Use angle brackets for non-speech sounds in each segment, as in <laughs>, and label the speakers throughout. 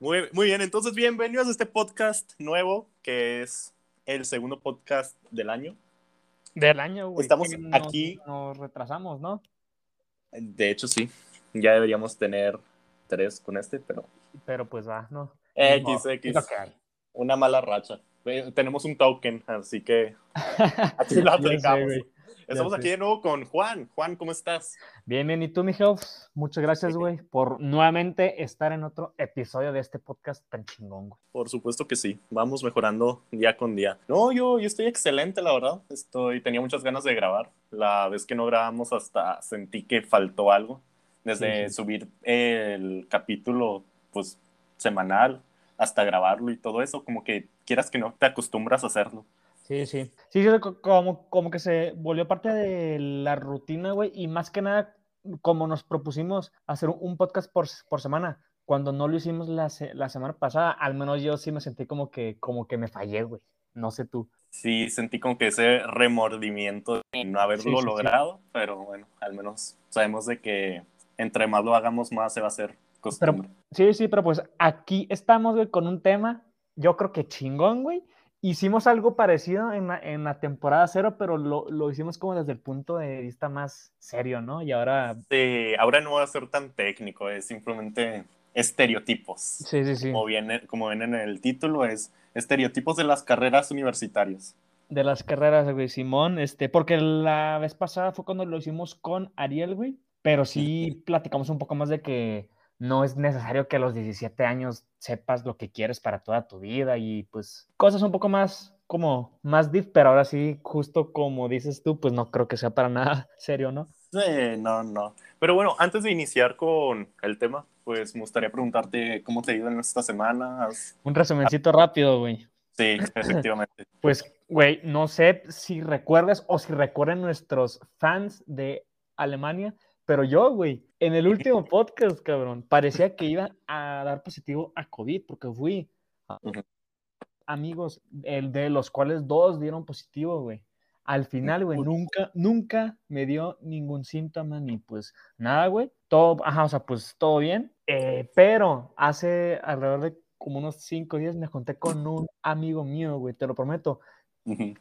Speaker 1: Muy, muy bien, entonces bienvenidos a este podcast nuevo, que es el segundo podcast del año.
Speaker 2: Del año, güey.
Speaker 1: Estamos
Speaker 2: nos-
Speaker 1: aquí.
Speaker 2: Nos retrasamos, ¿no?
Speaker 1: De hecho, sí, ya deberíamos tener tres con este, pero
Speaker 2: Pero pues va, ¿no?
Speaker 1: X, X, una mala racha. Tenemos un token, así que <laughs> aquí lo
Speaker 2: Ya sé.
Speaker 1: Estamos aquí de nuevo con Juan. Juan, ¿cómo estás?
Speaker 2: Bien, bien. ¿Y tú, mi Helps? Muchas gracias, güey, por nuevamente estar en otro episodio de este podcast tan chingón, güey.
Speaker 1: Por supuesto que sí, vamos mejorando día con día. No, yo, yo estoy excelente, la verdad. Estoy, tenía muchas ganas de grabar. La vez que no grabamos hasta sentí que faltó algo. Desde
Speaker 2: sí.
Speaker 1: subir el capítulo, pues, semanal, hasta grabarlo y todo eso, como que quieras que no te acostumbras a hacerlo.
Speaker 2: Sí, sí. Sí, sí, co- como, como que se volvió parte de la rutina, güey, y más que nada, como nos propusimos hacer un- podcast por, por semana, cuando no lo hicimos la, la semana pasada, al menos yo sí me sentí como que, como que me fallé, güey. No sé tú.
Speaker 1: Sí, sentí como que ese remordimiento de no haberlo
Speaker 2: Sí, sí, sí.
Speaker 1: logrado, pero bueno, al menos sabemos de que entre más lo hagamos, más se va a hacer costumbre.
Speaker 2: Sí, sí, pero pues aquí estamos, güey, con un tema, yo creo que chingón, güey. Hicimos algo parecido en la, en la temporada cero, pero lo, lo hicimos como desde el punto de vista más serio, ¿no? Y ahora,
Speaker 1: Sí, ahora no va a ser tan técnico, es simplemente estereotipos.
Speaker 2: sí, sí, sí,
Speaker 1: Como, viene, como ven en el título, es estereotipos de las carreras universitarias.
Speaker 2: de las carreras, güey, Simón, este, porque la vez pasada fue cuando lo hicimos con Ariel, güey, pero sí platicamos un poco más de que no es necesario que a los 17 años sepas lo que quieres para toda tu vida y pues cosas un poco más como más deep, pero ahora sí, justo como dices tú, pues no creo que sea para nada <laughs> serio, ¿no?
Speaker 1: Sí, no, no. Pero bueno, antes de iniciar con el tema, pues me gustaría preguntarte cómo te ha ido en esta semana. Has-
Speaker 2: Un resumencito rápido, güey.
Speaker 1: Sí, efectivamente. <laughs>
Speaker 2: Pues, güey, no sé si recuerdas o si recuerdan nuestros fans de Alemania, pero yo, güey, en el <laughs> último podcast, cabrón, parecía que iba a dar positivo a COVID porque fui a- amigos, el de los cuales dos dieron positivo, güey. Al final, güey, nunca, nunca me dio ningún síntoma ni pues nada, güey. Todo, ajá, o sea, pues todo bien. Eh, pero hace alrededor de como unos cinco días me junté con un amigo mío, güey, te lo prometo.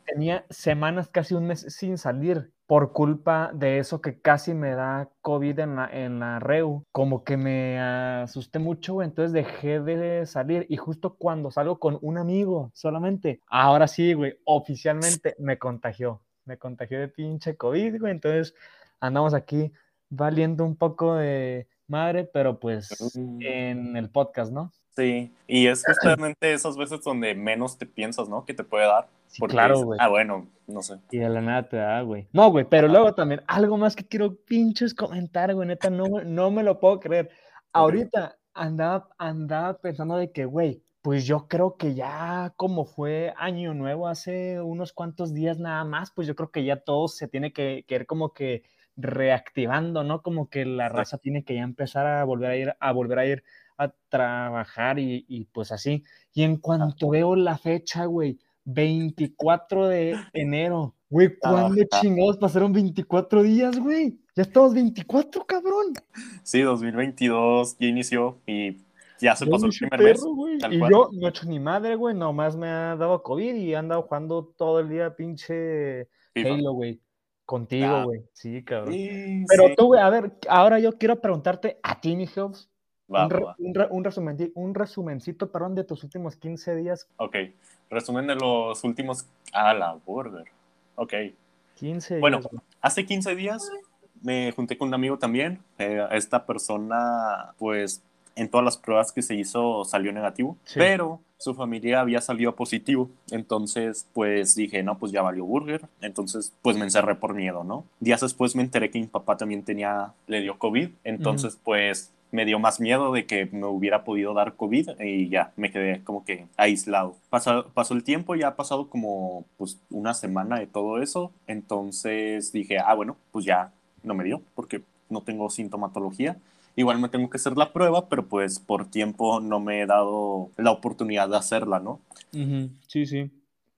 Speaker 2: Tenía semanas, casi un mes sin salir por culpa de eso que casi me da COVID en la, en la REU. Como que me asusté mucho, güey, entonces dejé de salir y justo cuando salgo con un amigo solamente, ahora sí, güey, oficialmente me contagió. Me contagió de pinche COVID, güey, entonces andamos aquí valiendo un poco de madre, pero pues
Speaker 1: Mm.
Speaker 2: en el podcast, ¿no?
Speaker 1: Sí, y es justamente esas veces donde menos te piensas, ¿no? Que te puede dar.
Speaker 2: Sí,
Speaker 1: Porque
Speaker 2: claro, güey.
Speaker 1: Ah, bueno, no sé.
Speaker 2: Y de la nada te da, güey. No, güey, pero luego también, algo más que quiero pinches comentar, güey, neta, no, me- <laughs> no me lo puedo creer. Ahorita andaba, andaba pensando de que, güey, pues yo creo que ya como fue año nuevo hace unos cuantos días nada más, pues yo creo que ya todo se tiene que, que ir como que reactivando, ¿no? Como que la raza tiene que ya empezar a volver a ir, a volver a ir a trabajar y, y pues así. Y en cuanto veo la fecha, güey, 24 de enero. Güey, ¿cuándo
Speaker 1: Ah.
Speaker 2: chingados pasaron 24 días, güey? Ya estamos 24, cabrón.
Speaker 1: Sí, 2022 ya inició y ya se pasó el primer mes.
Speaker 2: perro, güey.
Speaker 1: tal
Speaker 2: Y
Speaker 1: cual.
Speaker 2: yo no he hecho ni madre, güey. Nomás me ha dado COVID y he andado jugando todo el día pinche
Speaker 1: FIFA.
Speaker 2: Halo, güey. Contigo,
Speaker 1: Ah.
Speaker 2: güey. Sí, cabrón.
Speaker 1: Sí,
Speaker 2: Pero
Speaker 1: sí.
Speaker 2: tú, güey, a ver, ahora yo quiero preguntarte a ti, mi Helps,
Speaker 1: Va,
Speaker 2: un, re-
Speaker 1: va.
Speaker 2: un, re- un resumen- un resumencito, perdón, de tus últimos 15 días.
Speaker 1: Ok, resumen de los últimos... Ah, la burger. Ok.
Speaker 2: 15
Speaker 1: Bueno,
Speaker 2: días,
Speaker 1: hace 15 días me junté con un amigo también. Eh, esta persona, pues, en todas las pruebas que se hizo salió negativo,
Speaker 2: Sí.
Speaker 1: pero su familia había salido positivo. Entonces, pues dije, no, pues ya valió burger. Entonces, pues me encerré por miedo, ¿no? Días después me enteré que mi papá también tenía, le dio COVID. Entonces, pues me dio más miedo de que me hubiera podido dar COVID y ya me quedé como que aislado. Pasó, pasó el tiempo, ya ha pasado como pues una semana de todo eso, entonces dije, ah, bueno, pues ya no me dio porque no tengo sintomatología. Igual me tengo que hacer la prueba, pero pues por tiempo no me he dado la oportunidad de hacerla, ¿no?
Speaker 2: Sí, sí.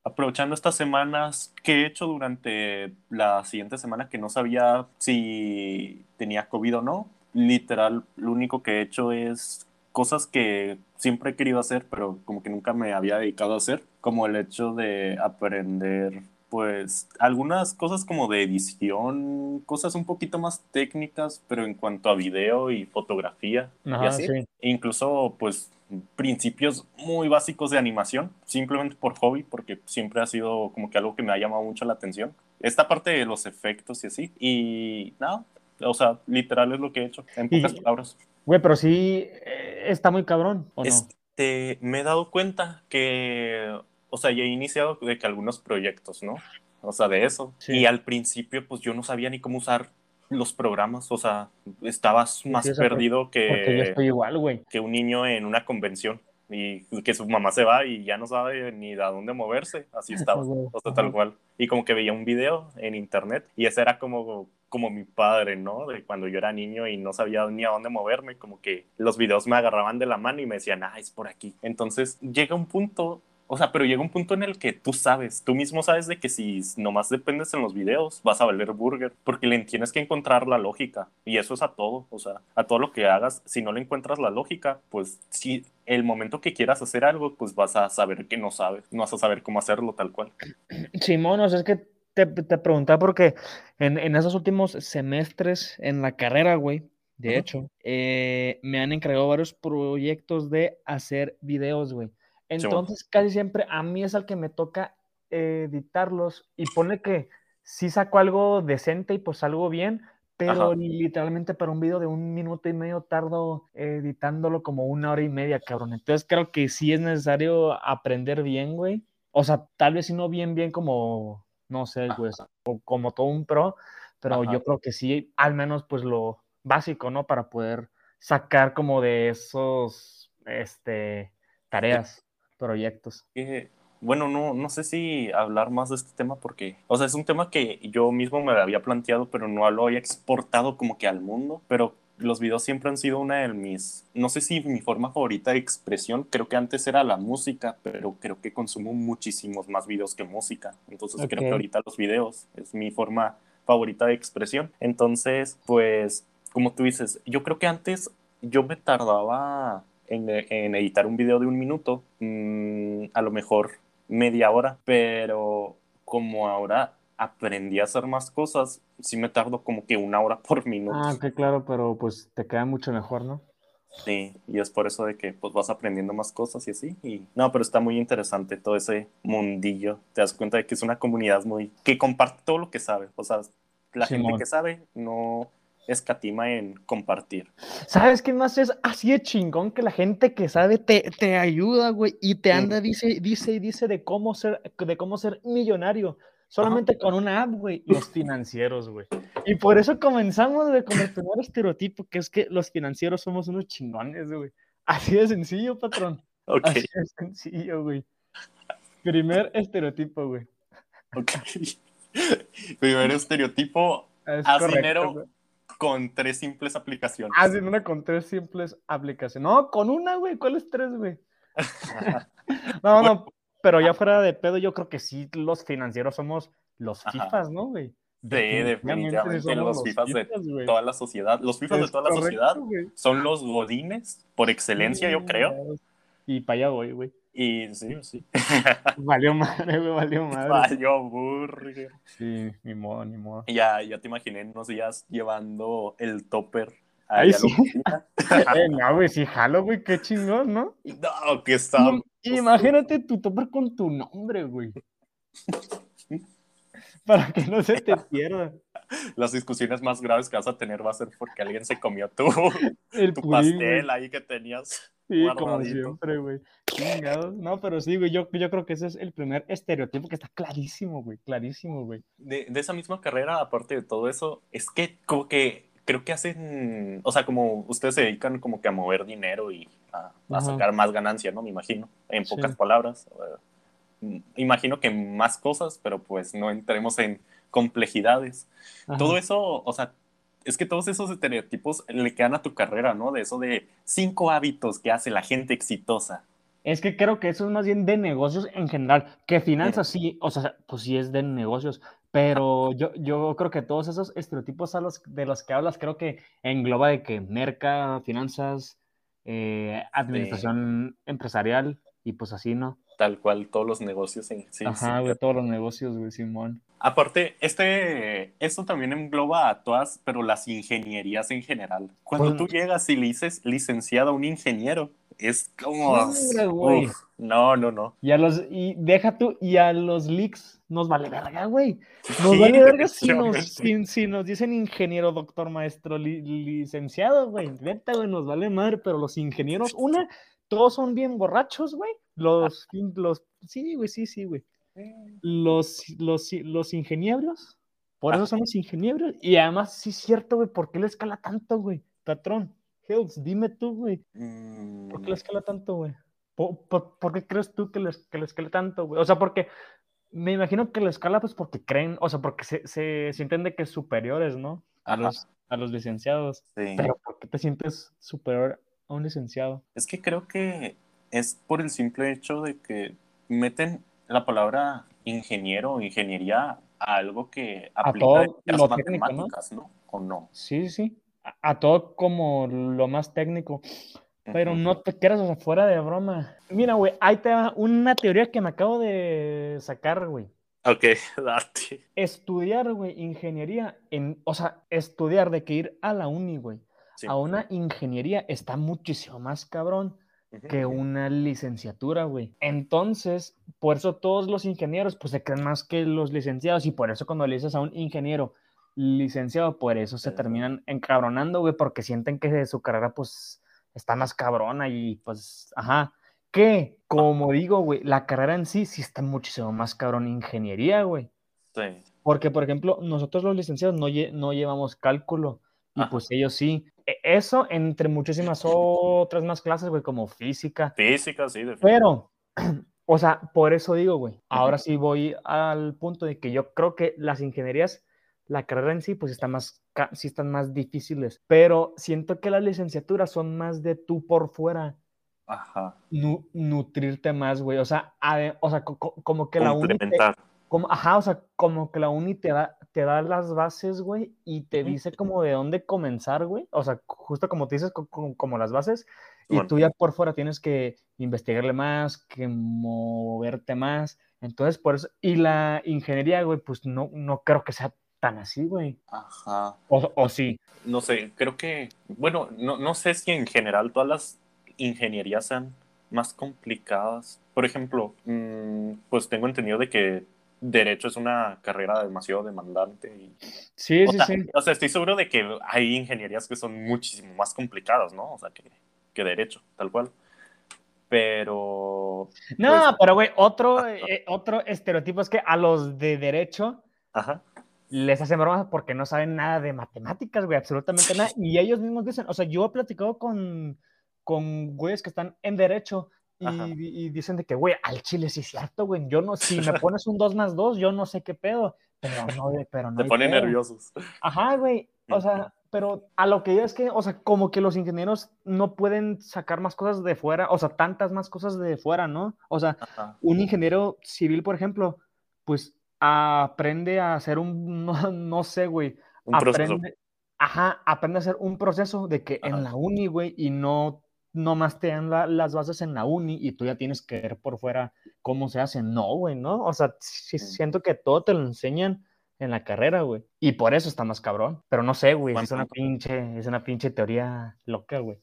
Speaker 1: aprovechando estas semanas que he hecho durante la siguiente semana que no sabía si tenía COVID o no, literal, lo único que he hecho es cosas que siempre he querido hacer, pero como que nunca me había dedicado a hacer, como el hecho de aprender pues algunas cosas como de edición, cosas un poquito más técnicas, pero en cuanto a video y fotografía y así. E incluso pues principios muy básicos de animación, simplemente por hobby, porque siempre ha sido como que algo que me ha llamado mucho la atención. Esta parte de los efectos y así. Y nada, o sea, literal es lo que he hecho, en pocas palabras.
Speaker 2: Güey, pero sí eh, está muy cabrón, ¿o no?
Speaker 1: Este, me he dado cuenta que o sea, ya he iniciado de que algunos proyectos, ¿no? O sea, de eso. Y al principio, pues yo no sabía ni cómo usar los programas, o sea, estabas más perdido que,
Speaker 2: estoy igual, güey.
Speaker 1: que un niño en una convención y que su mamá se va y ya no sabe ni de dónde moverse, así <laughs> estaba, o sea, tal cual. Y como que veía un video en internet y ese era como, como mi padre, ¿no? De cuando yo era niño y no sabía ni a dónde moverme, como que los videos me agarraban de la mano y me decían, ah, es por aquí. Entonces llega un punto o sea, pero llega un punto en el que tú sabes, tú mismo sabes de que si nomás dependes en los videos, vas a valer burger, porque le tienes que encontrar la lógica. Y eso es a todo, o sea, a todo lo que hagas. Si no le encuentras la lógica, pues si el momento que quieras hacer algo, pues vas a saber que no sabes, no vas a saber cómo hacerlo tal cual.
Speaker 2: Simón, o sea, es que te, te preguntaba porque en, en esos últimos semestres en la carrera, güey, de hecho, eh, me han encargado varios proyectos de hacer videos, güey. Entonces, casi siempre a mí es al que me toca editarlos y pone que sí saco algo decente y pues algo bien, pero literalmente para un video de un minuto y medio tardo editándolo como una hora y media, cabrón. Entonces creo que sí es necesario aprender bien, güey. O sea, tal vez si no bien, bien como, no sé, güey, o como todo un pro, pero yo creo que sí, al menos pues lo básico, ¿no? Para poder sacar como de esos, este, tareas proyectos.
Speaker 1: bueno, no, no sé si hablar más de este tema porque, o sea, es un tema que yo mismo me había planteado, pero no lo había exportado como que al mundo, pero los videos siempre han sido una de mis, no sé si mi forma favorita de expresión, creo que antes era la música, pero creo que consumo muchísimos más videos que música, entonces creo que ahorita los videos es mi forma favorita de expresión, entonces, pues, como tú dices, yo creo que antes yo me tardaba en, editar un video de un minuto, mm, a lo mejor media hora, pero como ahora aprendí a hacer más cosas, sí me tardo como que una hora <laughs> por minuto.
Speaker 2: Ah, que claro, pero pues te queda mucho mejor, ¿no?
Speaker 1: Sí, y es por eso de que pues vas aprendiendo más cosas y así. Y no, pero está muy interesante todo ese mundillo. Te das cuenta de que es una comunidad muy que comparte todo lo que sabe. O sea, la gente que sabe no escatima en compartir.
Speaker 2: ¿Sabes qué más es así de chingón que la gente que sabe te, te ayuda, güey, y te anda, dice, dice y dice de cómo ser, de cómo ser millonario? Solamente con una app, güey, los financieros, güey. Y por eso comenzamos, güey, con el primer estereotipo, que es que los financieros somos unos chingones, güey. Así de sencillo, patrón. Así de sencillo, güey. Primer estereotipo, güey.
Speaker 1: Ok. Primer estereotipo, haz dinero con tres simples aplicaciones.
Speaker 2: Sí, una con tres simples aplicaciones. No, con una, güey. ¿Cuáles tres, güey? <laughs> no, no, pero ya fuera de pedo, yo creo que sí, los financieros somos los FIFAs, ¿no, güey?
Speaker 1: Sí, definitivamente los, FIFAs, de toda la sociedad. Los FIFAs de toda la sociedad son los godines, por excelencia, yo creo.
Speaker 2: Y para allá voy, güey.
Speaker 1: Y sí, sí. <laughs>
Speaker 2: Valió madre, güey, valió <laughs> madre.
Speaker 1: Valió burger.
Speaker 2: Sí, ni modo, ni modo.
Speaker 1: Ya, ya te imaginé unos días llevando el topper.
Speaker 2: Ahí sí. <laughs> eh, no, güey, sí, jalo, güey, qué chingón, ¿no?
Speaker 1: No, que está.
Speaker 2: Imagínate tu topper con tu nombre, güey. <laughs> Para que no se te <laughs> pierda.
Speaker 1: Las discusiones más graves que vas a tener va a ser porque alguien se comió tu, <laughs> el tu pastel ahí que tenías.
Speaker 2: Sí, como siempre, güey. No, pero sí, güey, yo, yo creo que ese es el primer estereotipo que está clarísimo, güey, clarísimo, güey.
Speaker 1: De, de esa misma carrera, aparte de todo eso, es que como que creo que hacen, o sea, como ustedes se dedican como que a mover dinero y a, sacar más ganancia, ¿no? Me imagino, en pocas palabras. Imagino que más cosas, pero pues no entremos en complejidades. Todo eso, o sea, es que todos esos estereotipos le quedan a tu carrera, ¿no? De eso de cinco hábitos que hace la gente exitosa.
Speaker 2: Es que creo que eso es más bien de negocios en general, que finanzas sí, o sea, pues sí es de negocios, pero yo, yo creo que todos esos estereotipos a los, de los que hablas creo que engloba de que merca, finanzas, eh, administración empresarial y pues así, ¿no?
Speaker 1: Tal cual, todos los negocios. En, sí,
Speaker 2: Ajá,
Speaker 1: sí.
Speaker 2: güey, todos los negocios, güey, Simón.
Speaker 1: Aparte, este, esto también engloba a todas, pero las ingenierías en general. Cuando
Speaker 2: Pues-
Speaker 1: tú llegas y le dices licenciado a un ingeniero, es como...
Speaker 2: Hombre, güey.
Speaker 1: uf, no, no, no.
Speaker 2: Y a los, y deja tú, y a los leaks nos vale verga, güey. Nos
Speaker 1: Sí,
Speaker 2: vale verga si nos, si, si nos dicen ingeniero, doctor, maestro, li- licenciado, güey. Neta, güey, nos vale madre, pero los ingenieros, una, todos son bien borrachos, güey. Los, los, sí, güey, sí, sí, güey. Los, los, los ingenieros, por eso son los ingenieros. Y además, sí es cierto, güey, ¿por qué le escala tanto, güey? Patrón, Dime tú, güey.
Speaker 1: Mm,
Speaker 2: ¿Por qué le escala tanto, güey? ¿Por, por, por qué crees tú que le, que le escala tanto, güey? O sea, porque me imagino que le escala, pues porque creen, o sea, porque se, se sienten de que superiores, ¿no? A
Speaker 1: Ajá.
Speaker 2: los, a los licenciados.
Speaker 1: sí.
Speaker 2: Pero ¿por qué te sientes superior a un licenciado?
Speaker 1: Es que creo que es por el simple hecho de que meten la palabra ingeniero o ingeniería a algo que
Speaker 2: A
Speaker 1: aplica en las matemáticas, ¿no? ¿O no?
Speaker 2: Sí, sí. A, todo como lo más técnico. Pero no te quieras, o sea, fuera de broma. Mira, güey, ahí te va una teoría que me acabo de sacar, güey.
Speaker 1: Ok, <laughs> date.
Speaker 2: Estudiar, güey, ingeniería, en, o sea, estudiar de que ir a la uni, güey,
Speaker 1: Sí.
Speaker 2: a una ingeniería está muchísimo más cabrón que una licenciatura, güey. Entonces, por eso todos los ingenieros, pues se creen más que los licenciados y por eso cuando le dices a un ingeniero licenciado, por eso se terminan encabronando, güey, porque sienten que su carrera, pues, está más cabrona y, pues, ajá. Que, como digo, güey, la carrera en sí sí está muchísimo más cabrón ingeniería, güey.
Speaker 1: Sí.
Speaker 2: Porque, por ejemplo, nosotros los licenciados no, lle- no llevamos cálculo y
Speaker 1: Ajá.
Speaker 2: pues ellos sí. E- Eso entre muchísimas otras más clases, güey, como física.
Speaker 1: Física, sí, definitivamente.
Speaker 2: Pero, <clears throat> o sea, por eso digo, güey, ahora sí voy al punto de que yo creo que las ingenierías, la carrera en sí, pues está más, sí están más difíciles. Pero siento que las licenciaturas son más de tú por fuera.
Speaker 1: Ajá.
Speaker 2: nu- nutrirte más, güey. O sea, o sea, co- co- como que la uni te- como, ajá, o sea, como que la uni te da, te da las bases, güey, y te dice como de dónde comenzar, güey. O sea, justo como te dices, co- co- como, las bases, y
Speaker 1: Bueno.
Speaker 2: tú ya por fuera tienes que investigarle más, que moverte más. Entonces, por eso, y la ingeniería, güey, pues no, no creo que sea tan así, güey.
Speaker 1: Ajá.
Speaker 2: O, o sí.
Speaker 1: No sé, creo que, bueno, no, no sé si en general todas las ingenierías sean más complicadas. Por ejemplo, mm, pues tengo entendido de que derecho es una carrera demasiado demandante. Y,
Speaker 2: Sí, sí,
Speaker 1: sea,
Speaker 2: sí.
Speaker 1: o sea, estoy seguro de que hay ingenierías que son muchísimo más complicadas, ¿no? O sea, que, que derecho, tal cual. Pero,
Speaker 2: No,
Speaker 1: pues-
Speaker 2: pero, güey, otro, eh, otro estereotipo es que a los de derecho
Speaker 1: ajá,
Speaker 2: les hacen bromas porque no saben nada de matemáticas, güey, absolutamente nada. Y ellos mismos dicen, o sea, yo he platicado con, con güeyes que están en derecho y, y dicen de que, güey, al chile sí es cierto, güey. Yo no, si me pones un 2 más 2, yo no sé qué pedo. Pero no, pero no.
Speaker 1: te
Speaker 2: hay
Speaker 1: pone
Speaker 2: pedo.
Speaker 1: nerviosos.
Speaker 2: Ajá, güey. O sea, pero a lo que yo es que, o sea, como que los ingenieros no pueden sacar más cosas de fuera, o sea, tantas más cosas de fuera, ¿no? O sea,
Speaker 1: Ajá.
Speaker 2: un ingeniero civil, por ejemplo, pues aprende a hacer un, <laughs> no, no sé, güey,
Speaker 1: Un proceso.
Speaker 2: aprende, ajá, aprende a hacer un proceso de que
Speaker 1: Ajá.
Speaker 2: en la uni, güey, y no nomás te dan la- las bases en la uni y tú ya tienes que ver por fuera cómo se hace. No, güey, ¿no? O sea, sí siento que todo te lo enseñan en la carrera, güey. Y por eso está más cabrón. Pero no sé, güey, es una
Speaker 1: punto.
Speaker 2: pinche, es una pinche teoría loca, güey.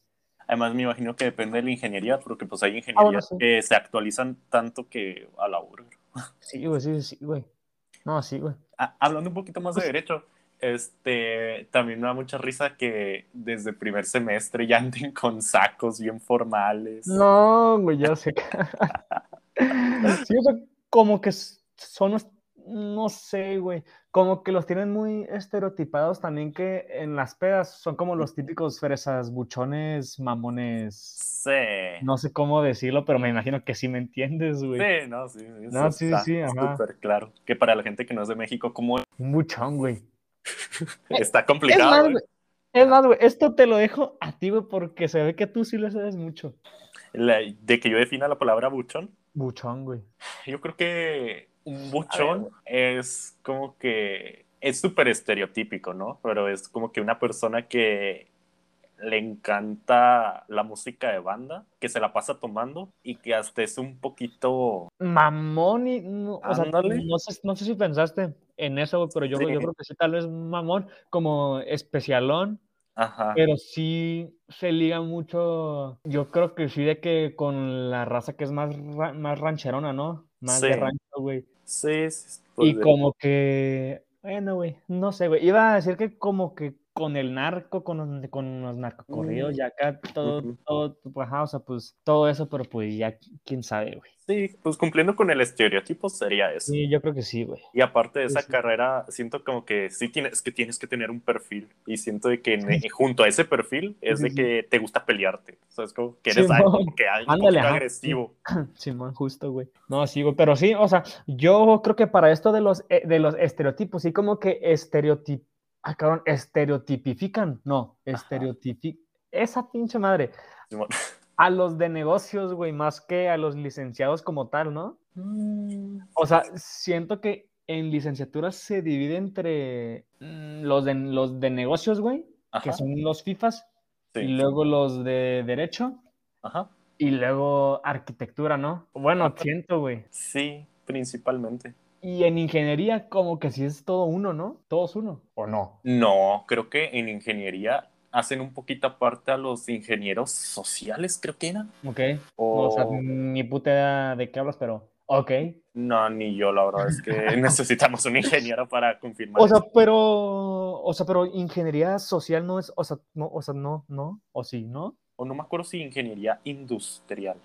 Speaker 1: Además, me imagino que depende de la ingeniería, porque pues hay
Speaker 2: bueno,
Speaker 1: ingenierías
Speaker 2: sí.
Speaker 1: que se actualizan tanto que a la hora.
Speaker 2: Sí, güey, sí, sí, güey. No, sí, güey.
Speaker 1: Ah, hablando un poquito más de
Speaker 2: Pues-
Speaker 1: derecho, este, también me da mucha risa que desde primer semestre ya anden con sacos bien formales.
Speaker 2: No, güey, ya sé. <laughs> sí, como que son, los- no sé, güey, como que los tienen muy estereotipados también que en las pedas son como los típicos fresas, buchones, mamones.
Speaker 1: Sí.
Speaker 2: No sé cómo decirlo, pero me imagino que sí me entiendes, güey.
Speaker 1: Sí, no, sí,
Speaker 2: No, sí,
Speaker 1: está
Speaker 2: sí, ajá.
Speaker 1: súper claro. Que para la gente que no es de México, como
Speaker 2: Un buchón, güey. <laughs>
Speaker 1: está
Speaker 2: Es
Speaker 1: complicado.
Speaker 2: más,
Speaker 1: güey.
Speaker 2: Es más, güey, esto te lo dejo a ti, güey, porque se ve que tú sí le sabes mucho.
Speaker 1: La- de que yo defina la palabra buchón,
Speaker 2: Buchón, güey.
Speaker 1: yo creo que un buchón es como que es súper estereotípico, ¿no? Pero es como que una persona que le encanta la música de banda, que se la pasa tomando y que hasta es un poquito...
Speaker 2: Mamón y... No, o sea, no, sé, no sé si pensaste en eso, pero yo, yo creo que sí, tal vez mamón, como especialón. Ajá. Pero sí se liga mucho, yo creo que sí de que con la raza que es más, más rancherona, ¿no? Más de rancho, güey.
Speaker 1: Sí, sí.
Speaker 2: Y como que, bueno, güey, no sé, güey. Iba a decir que como que con el narco, con los, con los narcocorridos, mm. y acá todo, todo, pues, o sea, pues todo eso, pero pues ya quién sabe, güey.
Speaker 1: Sí, pues cumpliendo con el estereotipo sería eso.
Speaker 2: Sí, yo creo que sí, güey.
Speaker 1: Y aparte de esa carrera, siento como que sí tienes que tienes que tener un perfil. Y siento de que junto a ese perfil es de que te gusta pelearte. O sea, es como que eres algo, que Ándale, agresivo. <clears throat>
Speaker 2: Simón, justo, güey. No, sí, güey. Pero sí, o sea, yo creo que para esto de los, eh, de los estereotipos, sí como que estereotipos ah, cabrón, estereotipifican. No, estereotipifican. Esa pinche madre. A los de negocios, güey, más que a los licenciados como tal, ¿no? Mm. O sea, siento que en licenciaturas se divide entre mm, los de, los de negocios, güey, que son los FIFAs, y luego los de derecho, Ajá. y luego arquitectura, ¿no? Bueno, siento, güey.
Speaker 1: Sí, principalmente.
Speaker 2: Y en ingeniería como que sí es todo uno, ¿no? Todos uno, ¿o no?
Speaker 1: No, creo que en ingeniería hacen un poquito aparte a los ingenieros sociales, creo que era.
Speaker 2: Ok. O, sea, ni puta de qué hablas, pero ok.
Speaker 1: No, ni yo, la verdad es que <laughs> necesitamos un ingeniero para confirmar.
Speaker 2: O sea, pero, o sea, pero ingeniería social no es, o sea, no, o sea, no, no, o sí, ¿no?
Speaker 1: O no me acuerdo si ingeniería industrial.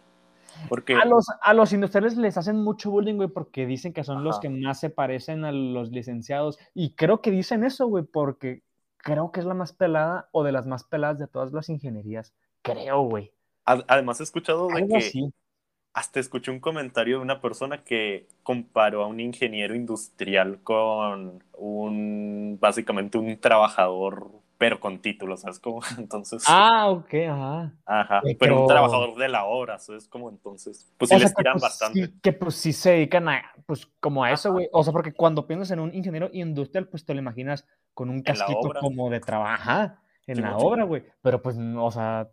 Speaker 1: Porque...
Speaker 2: A, los, a los industriales les hacen mucho bullying, güey, porque dicen que son los que más se parecen a los licenciados. Y creo que dicen eso, güey, porque creo que es la más pelada o de las más peladas de todas las ingenierías. Creo, güey.
Speaker 1: Además, he escuchado de que. Hasta escuché un comentario de una persona que comparó a un ingeniero industrial con un. Básicamente un trabajador pero con títulos, ¿sabes cómo? <laughs> Entonces.
Speaker 2: Ah, ok, ajá.
Speaker 1: Ajá, pero, un trabajador de la obra, ¿sabes cómo? Entonces, pues sí les tiran
Speaker 2: pues,
Speaker 1: bastante.
Speaker 2: Sí, que pues sí se dedican a, pues como a eso, güey. O sea, porque cuando piensas en un ingeniero industrial, pues te lo imaginas con un casquito como de trabajar en la obra, güey. Pero pues, o sea,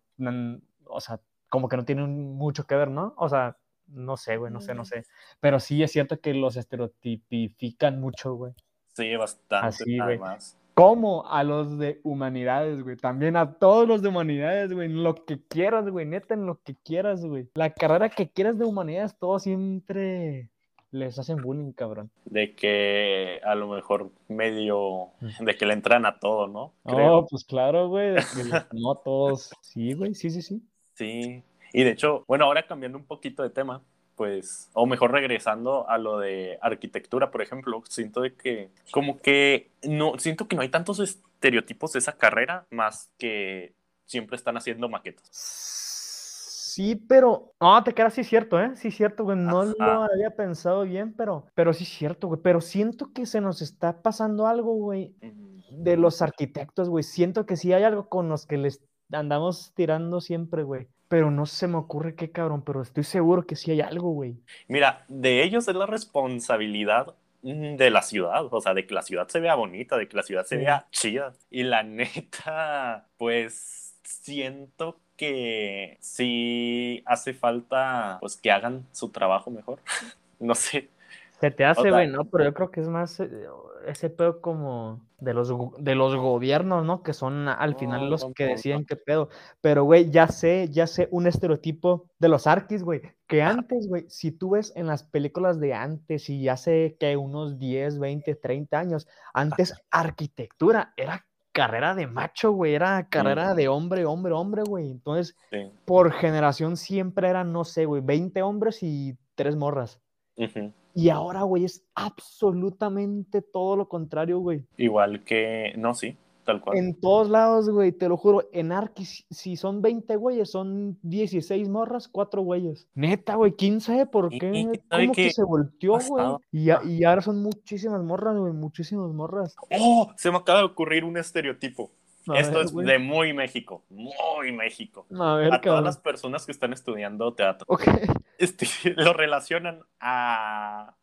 Speaker 2: o sea, como que no tiene mucho que ver, ¿no? O sea, no sé, güey, no sé, no mm. sé. Pero sí es cierto que los estereotipifican mucho, güey.
Speaker 1: Sí, bastante, Así, además.
Speaker 2: Como a los de humanidades, güey. También a todos los de humanidades, güey. Lo que quieras, güey. Neta, en lo que quieras, güey. La carrera que quieras de humanidades, todos siempre les hacen bullying, cabrón.
Speaker 1: De que a lo mejor medio. De que le entran a todo, ¿no?
Speaker 2: Oh, pues claro, güey. <laughs> no todos. Sí, güey. Sí, sí, sí.
Speaker 1: Sí. Y de hecho, bueno, ahora cambiando un poquito de tema pues, o mejor regresando a lo de arquitectura, por ejemplo, siento de que, como que, no, siento que no hay tantos estereotipos de esa carrera, más que siempre están haciendo maquetas.
Speaker 2: Sí, pero, no, te queda sí cierto, ¿eh? Sí cierto, güey, no lo había pensado bien, pero, pero sí cierto, güey, pero siento que se nos está pasando algo, güey, de los arquitectos, güey, siento que sí hay algo con los que les andamos tirando siempre, güey pero no se me ocurre qué cabrón, pero estoy seguro que sí hay algo, güey.
Speaker 1: Mira, de ellos es la responsabilidad mm, de la ciudad, o sea, de que la ciudad se vea bonita, de que la ciudad se vea chida. Y la <laughs> neta, pues siento que sí hace falta, pues que hagan su trabajo mejor. <laughs> no sé.
Speaker 2: Se te hace, güey, ¿no? Pero yo creo que es más eh, ese pedo como de los, de los gobiernos, ¿no? Que son al final los que deciden qué pedo. Pero, güey, ya sé, ya sé un estereotipo de los arquis, güey. Que antes, güey, si tú ves en las películas de antes y ya sé que unos 10, 20, 30 años, antes arquitectura era carrera de macho, güey, era carrera de hombre, hombre, hombre, güey. Entonces, por generación siempre eran, no sé, güey, 20 hombres y tres morras. Y ahora, güey, es absolutamente todo lo contrario, güey.
Speaker 1: Igual que, no, sí, tal cual.
Speaker 2: En todos lados, güey, te lo juro. En Arki, si son 20 güeyes, son 16 morras, 4 güeyes. Neta, güey, ¿quién sabe por qué? ¿Cómo que se volteó, güey? Y, y, ahora son muchísimas morras, güey, muchísimas morras.
Speaker 1: ¡Oh! Se me acaba de ocurrir un estereotipo. Esto es de muy México, muy México. A, todas las personas que están estudiando teatro. Este, <laughs> lo relacionan a...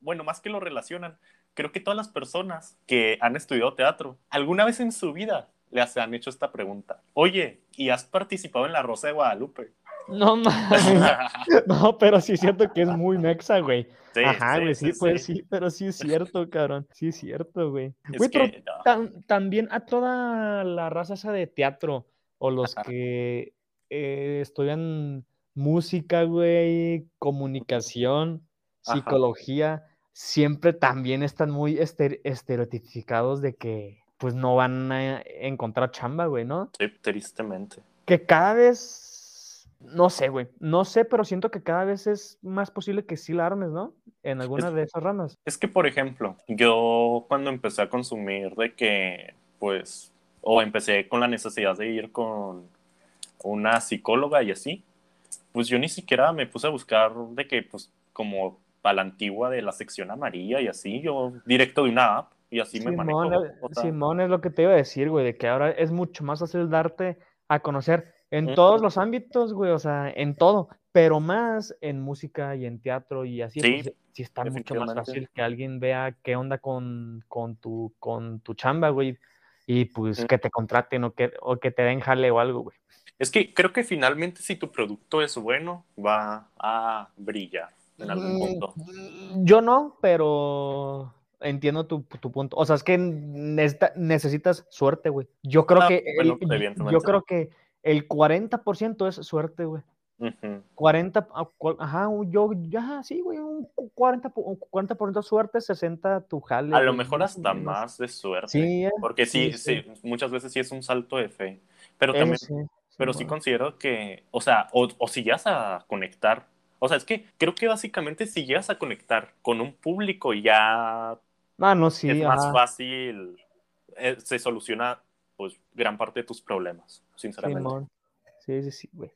Speaker 1: Bueno, más que lo relacionan, creo que todas las personas que han estudiado teatro, alguna vez en su vida les han hecho esta pregunta. Oye, ¿y has participado en la Rosa de Guadalupe?
Speaker 2: No mames. <laughs> no, pero sí es cierto que es muy mexa, güey. Ajá, güey, sí, pues sí, pero sí es cierto, cabrón. Sí es cierto, güey. Güey, pero también a toda la raza esa de teatro o los que eh, estudian música, güey, comunicación, psicología, siempre también están muy estereotipicados de que pues no van a encontrar chamba, güey, ¿no?
Speaker 1: Sí, tristemente.
Speaker 2: Que cada vez, no sé, güey, no sé, pero siento que cada vez es más posible que sí la armes, ¿no? En alguna de esas ramas.
Speaker 1: Es que, por ejemplo, yo cuando empecé a consumir de que, pues, o empecé con la necesidad de ir con una psicóloga y así, pues yo ni siquiera me puse a buscar de que, pues, como a la antigua de la sección amarilla y así, yo directo de una app y así me manejo.
Speaker 2: Simón es lo que te iba a decir, güey, de que ahora es mucho más fácil darte a conocer en todos los ámbitos, güey, o sea, en todo, pero más en música y en teatro y así. Sí, sí está mucho más fácil que alguien vea qué onda con, con, tu, con tu chamba, güey, y pues que te contraten o que, o que te den jale o algo, güey.
Speaker 1: Es que creo que finalmente si tu producto es bueno, va a brillar en algún mm, punto.
Speaker 2: Yo no, pero entiendo tu, punto. O sea, es que necesitas suerte, güey. Yo creo ah, que el, yo creo que el 40% es suerte, güey. 40, ah, ajá, yo, ya, sí, güey, un 40, 40% suerte, 60 tu jale.
Speaker 1: A lo mejor hasta más de suerte. Sí, eh, porque sí, sí, muchas veces sí es un salto de fe. Pero también, pero sí considero que, o sea, o, o si llegas a conectar, o sea, es que creo que básicamente si llegas a conectar con un público ya
Speaker 2: Ah, no, sí.
Speaker 1: Es más fácil, eh, se soluciona pues gran parte de tus problemas, sinceramente.
Speaker 2: Sí, sí, sí, güey.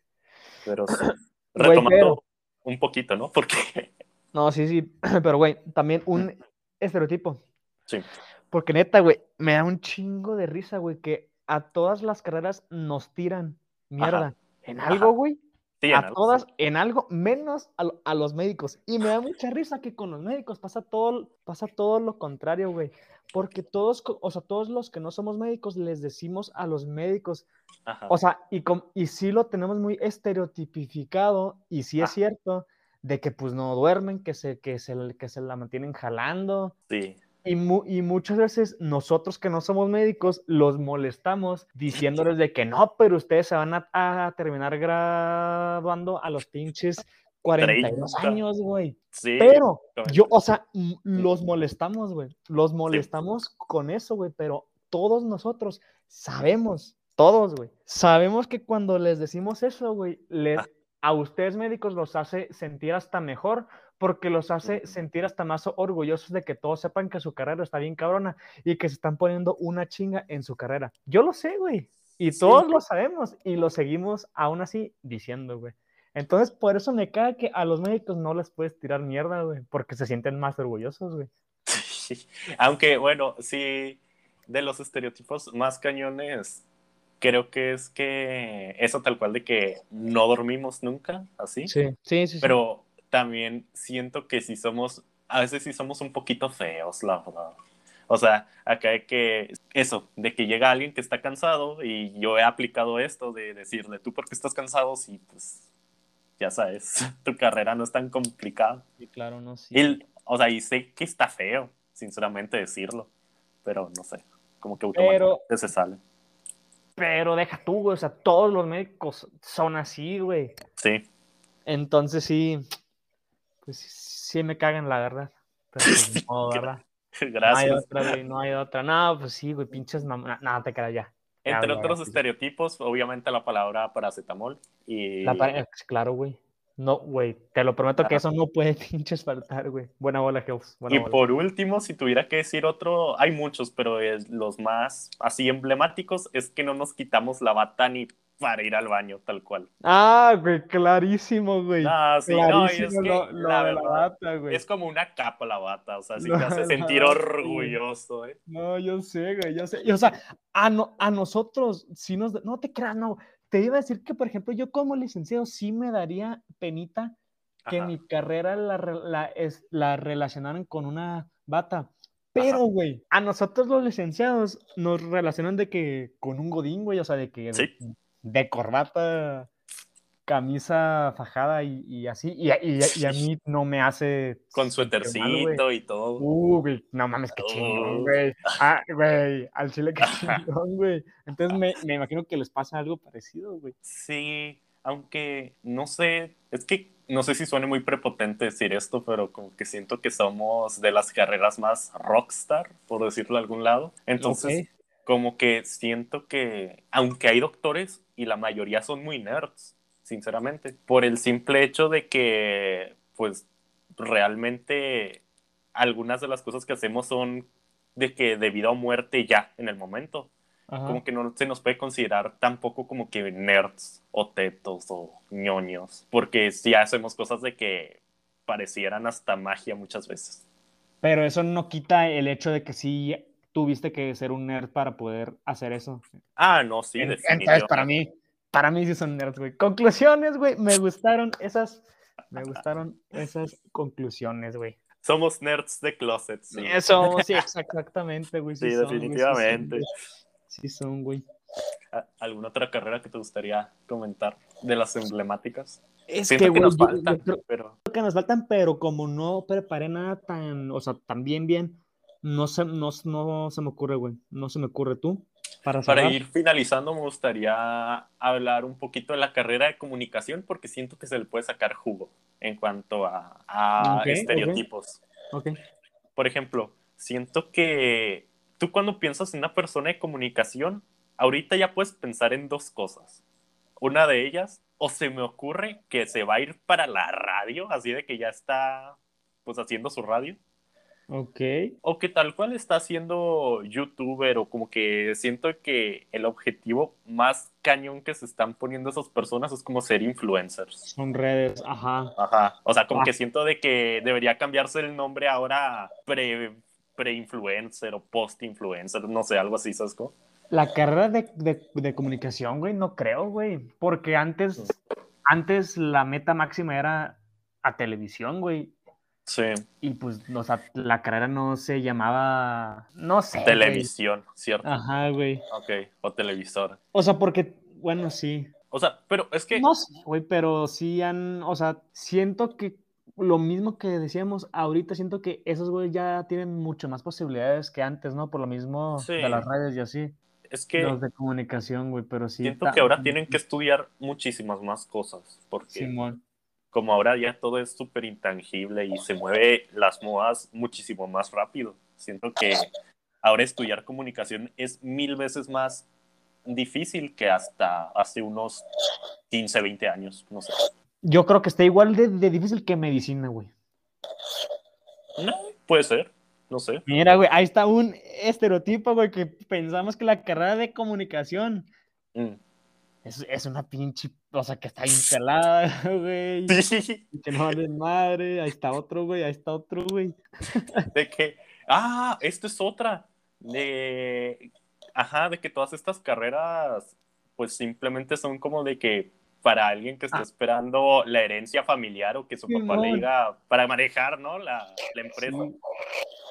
Speaker 1: Pero <clears throat> retomando un poquito, ¿no? Porque... <laughs>
Speaker 2: No, sí, sí, <clears throat> pero güey, también un estereotipo.
Speaker 1: Sí.
Speaker 2: Porque neta, güey, me da un chingo de risa, güey, que a todas las carreras nos tiran mierda. En algo, güey, a todas en algo, menos a, los médicos. Y me da mucha risa que con los médicos pasa todo, pasa todo lo contrario, güey. Porque todos, o sea, todos los que no somos médicos les decimos a los médicos, o sea, y, y sí lo tenemos muy estereotipificado, y sí es ah. cierto, de que pues no duermen, que se, que se, que se la mantienen jalando.
Speaker 1: Sí.
Speaker 2: Y, y, muchas veces nosotros que no somos médicos los molestamos diciéndoles de que no, pero ustedes se van a, terminar graduando a los pinches <laughs> 42 años, güey. Sí, pero yo, o sea, los molestamos, güey. Los molestamos con eso, güey, pero todos nosotros sabemos, todos, güey, sabemos que cuando les decimos eso, güey, les, ah. a ustedes médicos los hace sentir hasta mejor porque los hace sentir hasta más orgullosos de que todos sepan que su carrera está bien cabrona y que se están poniendo una chinga en su carrera. Yo lo sé, güey. Y todos lo sabemos y lo seguimos aún así diciendo, güey. Entonces, por eso me cae que a los médicos no les puedes tirar mierda, güey, porque se sienten más orgullosos, güey. <laughs>
Speaker 1: Aunque, bueno, sí, de los estereotipos más cañones, creo que es que eso tal cual de que no dormimos nunca, así.
Speaker 2: Sí, sí, sí.
Speaker 1: Pero también siento que si somos, a veces sí somos un poquito feos, la verdad. O sea, acá hay que, eso, de que llega alguien que está cansado y yo he aplicado esto de decirle, tú porque estás cansado, sí, pues, ya sabes, <laughs> tu carrera no es tan complicada.
Speaker 2: Sí, claro, no, sí.
Speaker 1: o sea, y sé que está feo, sinceramente decirlo, pero no sé, como que automáticamente se sale.
Speaker 2: Pero deja tú, güey, o sea, todos los médicos son así, güey.
Speaker 1: Sí.
Speaker 2: Entonces sí, pues sí me cagan, la verdad. Pero pues, no, <laughs> ¿verdad?
Speaker 1: Gracias.
Speaker 2: No hay otra, güey, no hay otra. No, pues sí, güey, pinches mamá. No, te quedas ya.
Speaker 1: Entre otros estereotipos, obviamente la palabra paracetamol y...
Speaker 2: La Claro, güey. No, güey, te lo prometo que eso no puede <laughs> pinches faltar, güey. Buena bola, Geus.
Speaker 1: y por último, si tuviera que decir otro, hay muchos, pero los más así emblemáticos es que no nos quitamos la bata ni para ir al baño, tal cual.
Speaker 2: Ah, güey, clarísimo, güey.
Speaker 1: Ah, sí, no, es que la, verdad, bata, güey. Es como una capa la bata, o sea, si te hace sentir orgulloso, ¿eh?
Speaker 2: No, yo sé, güey, yo sé. o sea, a, no, a nosotros, si nos, no te creas, no. Te iba a decir que, por ejemplo, yo como licenciado sí me daría penita que mi carrera la, la, es, la relacionaran con una bata Pero, güey, a nosotros los licenciados nos relacionan de que con un godín, güey, o sea, de que
Speaker 1: Sí.
Speaker 2: de corbata, camisa fajada y, y así, y, a- y a- y a mí no me hace...
Speaker 1: Con suétercito y todo.
Speaker 2: Uh, güey, no mames, qué chingón,
Speaker 1: Oh.
Speaker 2: güey. <laughs> Ah, güey, al chile qué chingón, güey. Entonces me, me imagino que les pasa algo parecido, güey.
Speaker 1: Sí, aunque no sé, es que no sé si suene muy prepotente decir esto, pero como que siento que somos de las carreras más rockstar, por decirlo de algún lado. Entonces, como que siento que, aunque hay doctores y la mayoría son muy nerds, sinceramente, por el simple hecho de que, pues, realmente algunas de las cosas que hacemos son de que de vida o muerte ya en el momento
Speaker 2: Ajá.
Speaker 1: como que no se nos puede considerar tampoco como que nerds o tetos o ñoños, porque sí hacemos cosas de que parecieran hasta magia muchas veces.
Speaker 2: Pero eso no quita el hecho de que sí tuviste que ser un nerd para poder hacer eso.
Speaker 1: Ah, no, sí,
Speaker 2: En- Entonces,
Speaker 1: definitivamente.
Speaker 2: para mí, para mí sí son nerds, güey. Conclusiones, güey. Me gustaron esas, me gustaron esas conclusiones, güey.
Speaker 1: Somos nerds de closet, sí.
Speaker 2: Eso, sí, exactamente, güey.
Speaker 1: Sí,
Speaker 2: son, güey,
Speaker 1: definitivamente.
Speaker 2: Sí son, güey.
Speaker 1: ¿A- ¿Alguna otra carrera que te gustaría comentar de las emblemáticas?
Speaker 2: Es
Speaker 1: Siento que,
Speaker 2: güey,
Speaker 1: nos
Speaker 2: yo- yo
Speaker 1: faltan,
Speaker 2: creo
Speaker 1: pero
Speaker 2: que nos faltan, pero como no preparé nada tan, o sea, tan bien, bien, no se, no, no se me ocurre, güey. No se me ocurre tú. Para,
Speaker 1: ir finalizando me gustaría hablar un poquito de la carrera de comunicación porque siento que se le puede sacar jugo en cuanto a, estereotipos. Por ejemplo, siento que tú cuando piensas en una persona de comunicación, ahorita ya puedes pensar en dos cosas. Una de ellas, o se me ocurre que se va a ir para la radio, así de que ya está pues haciendo su radio,
Speaker 2: Ok.
Speaker 1: o que tal cual está haciendo youtuber, o como que siento que el objetivo más cañón que se están poniendo esas personas es como ser influencers.
Speaker 2: Son redes, ajá.
Speaker 1: Ajá. O sea, como
Speaker 2: Ah.
Speaker 1: que siento de que debería cambiarse el nombre ahora a pre, pre-influencer o post-influencer, no sé, algo así, ¿sabes cómo?
Speaker 2: La carrera de, de- de comunicación, güey, no creo, güey. Porque antes, antes la meta máxima era a televisión, güey.
Speaker 1: Sí,
Speaker 2: Y pues, o sea, la carrera no se llamaba. No sé. güey.
Speaker 1: televisión, ¿cierto?
Speaker 2: Ajá, güey.
Speaker 1: Ok, o televisor.
Speaker 2: O sea, porque, bueno, sí.
Speaker 1: O sea, pero es que...
Speaker 2: No sé, güey, pero sí han. O sea, siento que lo mismo que decíamos ahorita, siento que esos güey ya tienen mucho más posibilidades que antes, ¿no? Por lo mismo
Speaker 1: Sí.
Speaker 2: de las redes y así.
Speaker 1: Es que
Speaker 2: Los de comunicación, güey, pero sí.
Speaker 1: siento que ahora tienen que estudiar muchísimas más cosas, porque
Speaker 2: Simón.
Speaker 1: Como ahora ya todo es súper intangible y se mueve las modas muchísimo más rápido. Siento que ahora estudiar comunicación es mil veces más difícil que hasta hace unos 15, 20 años, no sé.
Speaker 2: Yo creo que está igual de, de difícil que medicina, güey.
Speaker 1: No, puede ser, no sé.
Speaker 2: Mira, güey, ahí está un estereotipo, güey, que pensamos que la carrera de comunicación
Speaker 1: Mm.
Speaker 2: Es, es una pinche, o sea, que está instalada, <laughs> <laughs> güey.
Speaker 1: Sí,
Speaker 2: Que no vale madre. Ahí está otro, güey, ahí está otro, güey. <laughs>
Speaker 1: de que, ah, esto es otra, de, ajá, de que todas estas carreras, pues simplemente son como de que para alguien que está
Speaker 2: Ah.
Speaker 1: esperando la herencia familiar o que su papá le diga para manejar, ¿no? La, la empresa.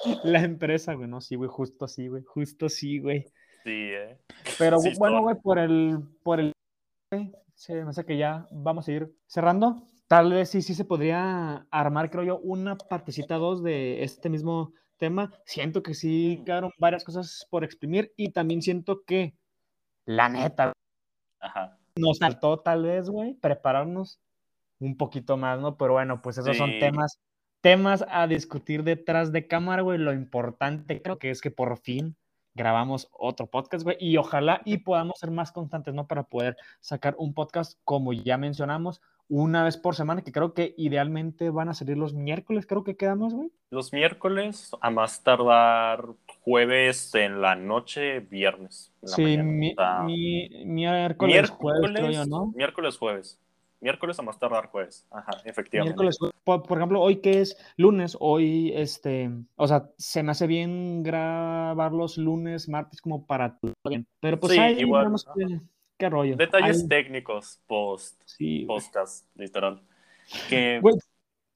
Speaker 2: Sí. La empresa, güey, no, sí, güey, justo así, güey, justo sí, güey.
Speaker 1: Sí, ¿eh?
Speaker 2: Pero
Speaker 1: Sí,
Speaker 2: bueno, güey, por el, por el, se me hace que ya vamos a ir cerrando. Tal vez sí, sí se podría armar, creo yo, una partecita dos de este mismo tema. Siento que sí quedaron varias cosas por exprimir y también siento que, la neta,
Speaker 1: Ajá.
Speaker 2: nos faltó tal vez, güey, prepararnos un poquito más, ¿no? Pero bueno, pues esos son
Speaker 1: Sí.
Speaker 2: temas, temas a discutir detrás de cámara, güey. Lo importante creo que es que por fin grabamos otro podcast, güey, y ojalá y podamos ser más constantes, ¿no? Para poder sacar un podcast, como ya mencionamos, una vez por semana, que creo que idealmente van a salir los miércoles, creo que quedamos, güey.
Speaker 1: Los miércoles, a más tardar jueves en la noche, viernes. en la
Speaker 2: Sí,
Speaker 1: mañana.
Speaker 2: mi-
Speaker 1: O sea,
Speaker 2: mi- miércoles, jueves, creo yo,
Speaker 1: miércoles,
Speaker 2: ¿no?
Speaker 1: miércoles, jueves. Miércoles a más tardar jueves. Ajá, efectivamente.
Speaker 2: Miércoles, por, por ejemplo, hoy que es lunes, hoy, este, o sea, se me hace bien grabar los lunes, martes, como para tu bien. Pero pues
Speaker 1: Sí,
Speaker 2: ahí
Speaker 1: igual,
Speaker 2: vemos qué, qué rollo.
Speaker 1: Detalles
Speaker 2: Ahí-
Speaker 1: técnicos post
Speaker 2: sí,
Speaker 1: podcast, literal. Que
Speaker 2: Güey,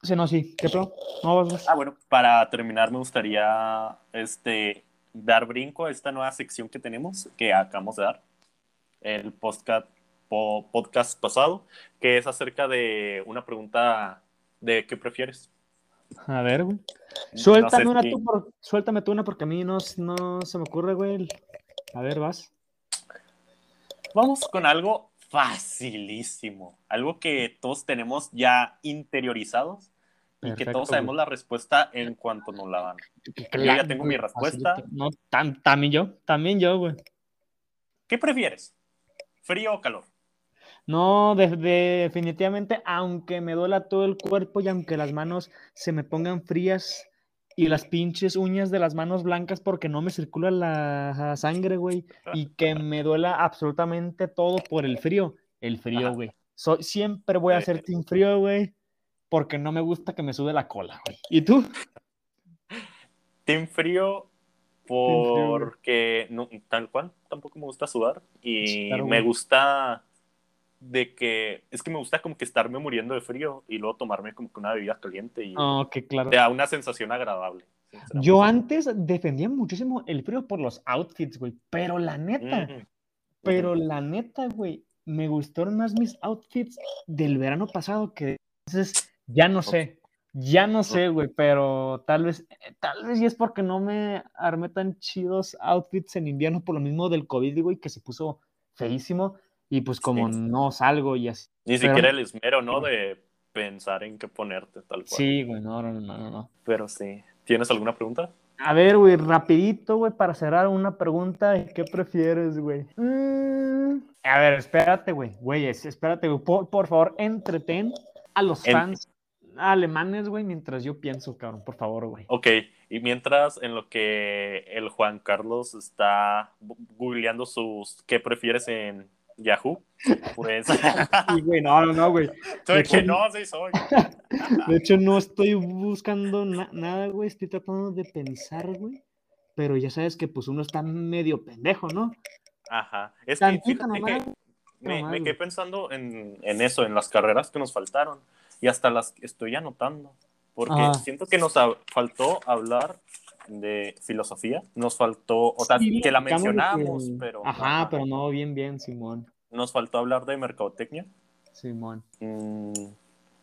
Speaker 2: sí, no, sí, ¿qué pro? No, vas, vas.
Speaker 1: Ah, bueno, para terminar me gustaría este, dar brinco a esta nueva sección que tenemos, que acabamos de dar, el podcast, po- podcast pasado, que es acerca de una pregunta de qué prefieres.
Speaker 2: A ver, güey.
Speaker 1: No
Speaker 2: Suéltame
Speaker 1: sé
Speaker 2: una
Speaker 1: si-
Speaker 2: tú, por- suéltame tú una porque a mí no, no se me ocurre, güey. A ver, vas.
Speaker 1: Vamos con algo facilísimo, algo que todos tenemos ya interiorizados y que todos sabemos la respuesta en cuanto nos la dan. Yo ya tengo
Speaker 2: güey,
Speaker 1: mi respuesta.
Speaker 2: facilito. No, tam- también yo, también yo, güey.
Speaker 1: ¿Qué prefieres? ¿Frío o calor?
Speaker 2: No, de- de- definitivamente, aunque me duela todo el cuerpo y aunque las manos se me pongan frías y las pinches uñas de las manos blancas porque no me circula la sangre, güey, y <laughs> que me duela absolutamente todo por el frío, el frío, güey. Soy, siempre voy a ser team frío, güey, porque no me gusta que me sube la cola, güey. ¿Y tú? <laughs>
Speaker 1: Team frío porque no, tal cual, tampoco me gusta sudar y
Speaker 2: Claro,
Speaker 1: me gusta de que, es que me gusta como que estarme muriendo de frío y luego tomarme como que una bebida caliente y
Speaker 2: Oh, que claro.
Speaker 1: te da una sensación agradable.
Speaker 2: Yo antes defendía muchísimo el frío por los outfits, güey, pero la neta,
Speaker 1: Ujú.
Speaker 2: pero la neta, güey, me gustaron más mis outfits del verano pasado que entonces ya no sé, ya no sé, güey, pero tal vez, eh, tal vez y es porque no me armé tan chidos outfits en invierno por lo mismo del COVID, güey, que se puso feísimo y pues como
Speaker 1: Sí.
Speaker 2: no salgo y así.
Speaker 1: Ni
Speaker 2: Pero-
Speaker 1: siquiera el esmero, ¿no? De pensar en qué ponerte, tal cual.
Speaker 2: Sí, güey, no, no, no, no, no.
Speaker 1: Pero sí. ¿Tienes alguna pregunta?
Speaker 2: A ver, güey, rapidito, güey, para cerrar una pregunta, ¿qué prefieres, güey? Mm, a ver, espérate, güey, güeyes, espérate, güey, por, por favor, entretén a los
Speaker 1: En-
Speaker 2: fans alemanes, güey, mientras yo pienso, cabrón, por favor, güey.
Speaker 1: Ok, y mientras en lo que el Juan Carlos está googleando sus qué prefieres en Yahoo, pues... <laughs>
Speaker 2: Sí, güey, no, no, no, güey.
Speaker 1: Soy
Speaker 2: De
Speaker 1: que
Speaker 2: hecho,
Speaker 1: no, sí soy. <laughs>
Speaker 2: De hecho, no estoy buscando na- nada, güey, estoy tratando de pensar, güey, pero ya sabes que, pues, uno está medio pendejo, ¿no?
Speaker 1: Ajá. Es que
Speaker 2: Tantito nomás,
Speaker 1: que me,
Speaker 2: nomás,
Speaker 1: me quedé pensando en, en eso, en las carreras que nos faltaron. Y hasta las estoy anotando. Porque
Speaker 2: Ajá.
Speaker 1: siento que nos faltó hablar de filosofía. Nos faltó, o sea,
Speaker 2: Sí,
Speaker 1: que la mencionamos,
Speaker 2: que-
Speaker 1: pero.
Speaker 2: Ajá, pero no, bien, bien, Simón,
Speaker 1: Nos faltó hablar de mercadotecnia.
Speaker 2: Simón.
Speaker 1: Mm,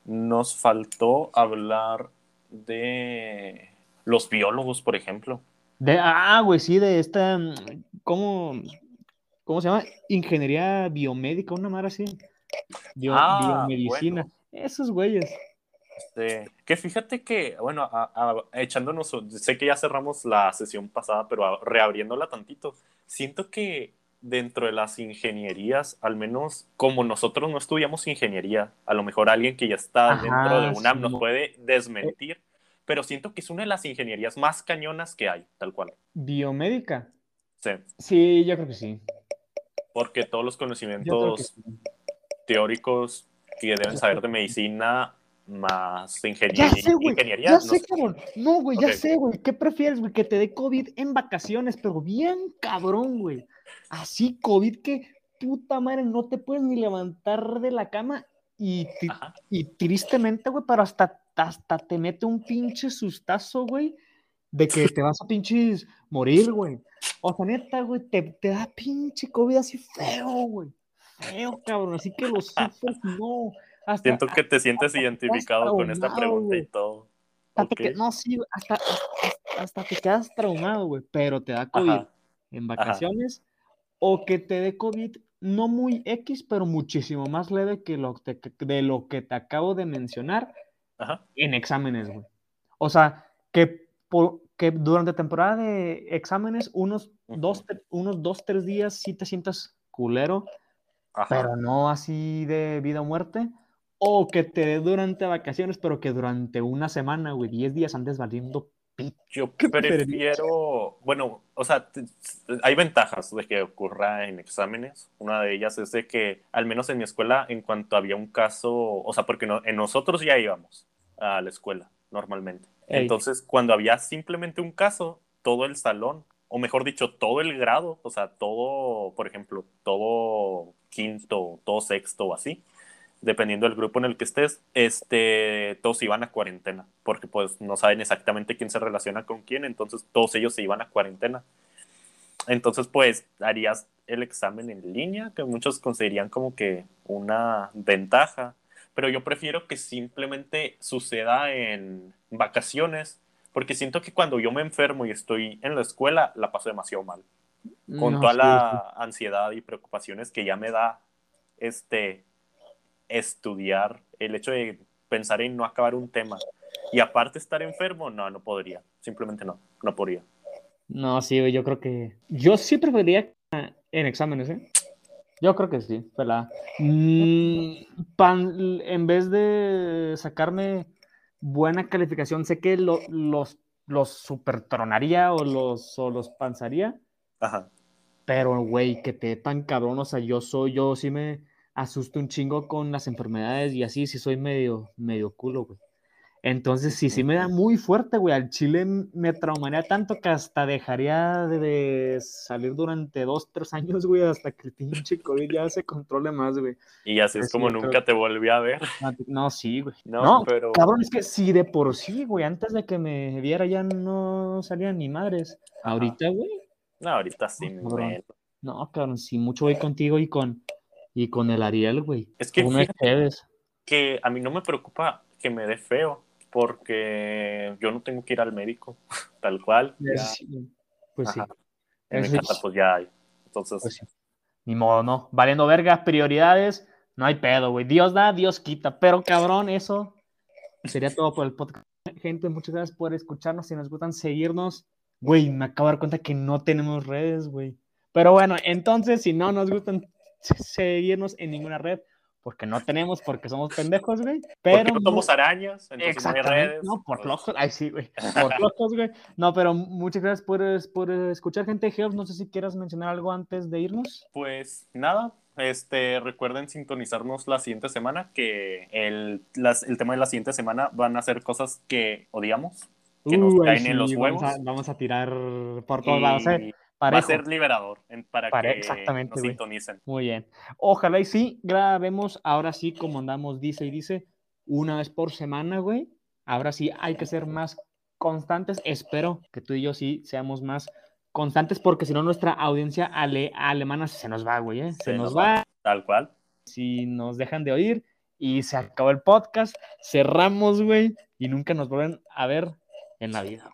Speaker 1: nos faltó hablar de los biólogos, por ejemplo.
Speaker 2: De, ah, güey, sí, de esta, mm, ¿cómo, cómo se llama? Ingeniería biomédica, una madre así. Bio-
Speaker 1: Ah,
Speaker 2: biomedicina.
Speaker 1: bueno.
Speaker 2: Esos güeyes.
Speaker 1: Este, que fíjate que, bueno, a- a- echándonos, sé que ya cerramos la sesión pasada, pero a- reabriéndola tantito, siento que dentro de las ingenierías, al menos como nosotros no estudiamos ingeniería, a lo mejor alguien que ya está
Speaker 2: Ajá,
Speaker 1: dentro de UNAM nos puede desmentir, pero siento que es una de las ingenierías más cañonas que hay, tal cual.
Speaker 2: Biomédica.
Speaker 1: Sí,
Speaker 2: Sí, yo creo que sí.
Speaker 1: porque todos los
Speaker 2: que
Speaker 1: conocimientos
Speaker 2: sí.
Speaker 1: teóricos que deben saber de medicina más
Speaker 2: Ya
Speaker 1: ingeniería,
Speaker 2: sé, güey.
Speaker 1: ingeniería,
Speaker 2: Ya
Speaker 1: no
Speaker 2: sé,
Speaker 1: sé.
Speaker 2: cabrón. No, güey, ya sé, güey. ¿Qué prefieres, güey? Que te dé COVID en vacaciones, pero bien cabrón, güey. Así COVID que puta madre, no te puedes ni levantar de la cama y, y tristemente, güey, pero hasta, hasta te mete un pinche sustazo, güey, de que te vas a pinches morir, güey. O sea, neta, güey, te, te da pinche COVID así feo, güey. Feo, cabrón. Así que lo sufres, no. Hasta,
Speaker 1: Siento que te sientes
Speaker 2: hasta
Speaker 1: identificado con esta pregunta y todo.
Speaker 2: hasta te
Speaker 1: Ok.
Speaker 2: que- no, sí, hasta, hasta, hasta te quedas traumado, güey, pero te da COVID
Speaker 1: Ajá.
Speaker 2: en vacaciones o que te dé COVID no muy X, pero muchísimo más leve que lo te- de lo que te acabo de mencionar
Speaker 1: Ajá.
Speaker 2: en exámenes, güey. O sea, que, por- que durante temporada de exámenes, unos dos, unos dos, tres días sí te sientas culero,
Speaker 1: Ajá.
Speaker 2: pero no así de vida o muerte. O que te dé durante vacaciones, pero que durante una semana, güey, 10 días andes valiendo pito.
Speaker 1: Yo prefiero, bueno, o sea, hay ventajas de que ocurra en exámenes. Una de ellas es de que, al menos en mi escuela, en cuanto había un caso, o sea, porque no, en nosotros ya íbamos a la escuela normalmente.
Speaker 2: Ey.
Speaker 1: Entonces, cuando había simplemente un caso, todo el salón, o mejor dicho, todo el grado, o sea, todo, por ejemplo, todo quinto, todo sexto o así, dependiendo del grupo en el que estés, este, todos iban a cuarentena, porque pues no saben exactamente quién se relaciona con quién, entonces todos ellos se iban a cuarentena. Entonces, pues harías el examen en línea, que muchos considerarían como que una ventaja, pero yo prefiero que simplemente suceda en vacaciones, porque siento que cuando yo me enfermo y estoy en la escuela, la paso demasiado mal, con
Speaker 2: No,
Speaker 1: toda
Speaker 2: sí,
Speaker 1: la ansiedad y preocupaciones que ya me da este estudiar, el hecho de pensar en no acabar un tema. Y aparte estar enfermo, no, no podría, simplemente no, no podría.
Speaker 2: No, sí, yo creo que. Yo sí preferiría en exámenes, ¿eh? Yo creo que sí, ¿verdad? Mm, pan- en vez de sacarme buena calificación, sé que lo- los, los supertronaría o los, o los panzaría,
Speaker 1: Ajá.
Speaker 2: pero, güey, que te tan cabrón, o sea, yo soy, yo sí me asusto un chingo con las enfermedades y así, sí soy medio, medio culo, güey. Entonces, sí, sí me da muy fuerte, güey. Al chile me traumaría tanto que hasta dejaría de, salir durante dos, tres años, güey, hasta que el pinche COVID ya se controle más, güey.
Speaker 1: Y así es
Speaker 2: sí,
Speaker 1: como nunca te volví a ver.
Speaker 2: No, No, sí, güey.
Speaker 1: No,
Speaker 2: No,
Speaker 1: pero
Speaker 2: cabrón, es que si de por sí, güey, antes de que me viera ya no salían ni madres. Ahorita, güey,
Speaker 1: no, ahorita sí,
Speaker 2: No, cabrón. no, cabrón, sí, mucho voy contigo y con, y con el Ariel, güey.
Speaker 1: Es que
Speaker 2: Uno es
Speaker 1: que a mí no me preocupa que me dé feo, porque yo no tengo que ir al médico, <laughs> tal cual.
Speaker 2: Pues sí.
Speaker 1: Ajá. En mi
Speaker 2: Eso
Speaker 1: casa
Speaker 2: es-
Speaker 1: pues ya hay. Entonces,
Speaker 2: Pues sí. Ni modo, ¿no? Valiendo verga, prioridades, no hay pedo, güey. Dios da, Dios quita. Pero cabrón, eso sería todo por el podcast. Gente, muchas gracias por escucharnos. Si nos gustan seguirnos, güey, me acabo de dar cuenta que no tenemos redes, güey. Pero bueno, entonces, si no nos gustan seguirnos en ninguna red, porque no tenemos, porque somos pendejos, güey. Pero
Speaker 1: porque no somos arañas, entonces no hay redes.
Speaker 2: no, por
Speaker 1: pues,
Speaker 2: flojos. Ay, sí, güey. <laughs> Por flojos, güey. No, pero muchas gracias por, por escuchar, gente. Geoff, no sé si quieras mencionar algo antes de irnos.
Speaker 1: Pues nada, este, recuerden sintonizarnos la siguiente semana, que el, las- el tema de la siguiente semana van a ser cosas que odiamos, que nos
Speaker 2: Uh, ay,
Speaker 1: caen en los
Speaker 2: vamos
Speaker 1: huevos.
Speaker 2: a, vamos a tirar por
Speaker 1: y
Speaker 2: todos lados, ¿eh?
Speaker 1: Va a
Speaker 2: Parejo.
Speaker 1: ser liberador en- para que
Speaker 2: exactamente,
Speaker 1: nos sintonicen.
Speaker 2: Muy bien. Ojalá y sí, grabemos ahora sí, como andamos, dice y dice, una vez por semana, güey. Ahora sí hay que ser más constantes. Espero que tú y yo sí seamos más constantes, porque si no, nuestra audiencia ale- alemana se nos va, güey. ¿eh? Se,
Speaker 1: Se
Speaker 2: nos,
Speaker 1: nos
Speaker 2: va.
Speaker 1: Tal cual.
Speaker 2: Si nos dejan de oír y se acabó el podcast, cerramos, güey, y nunca nos vuelven a ver en la vida.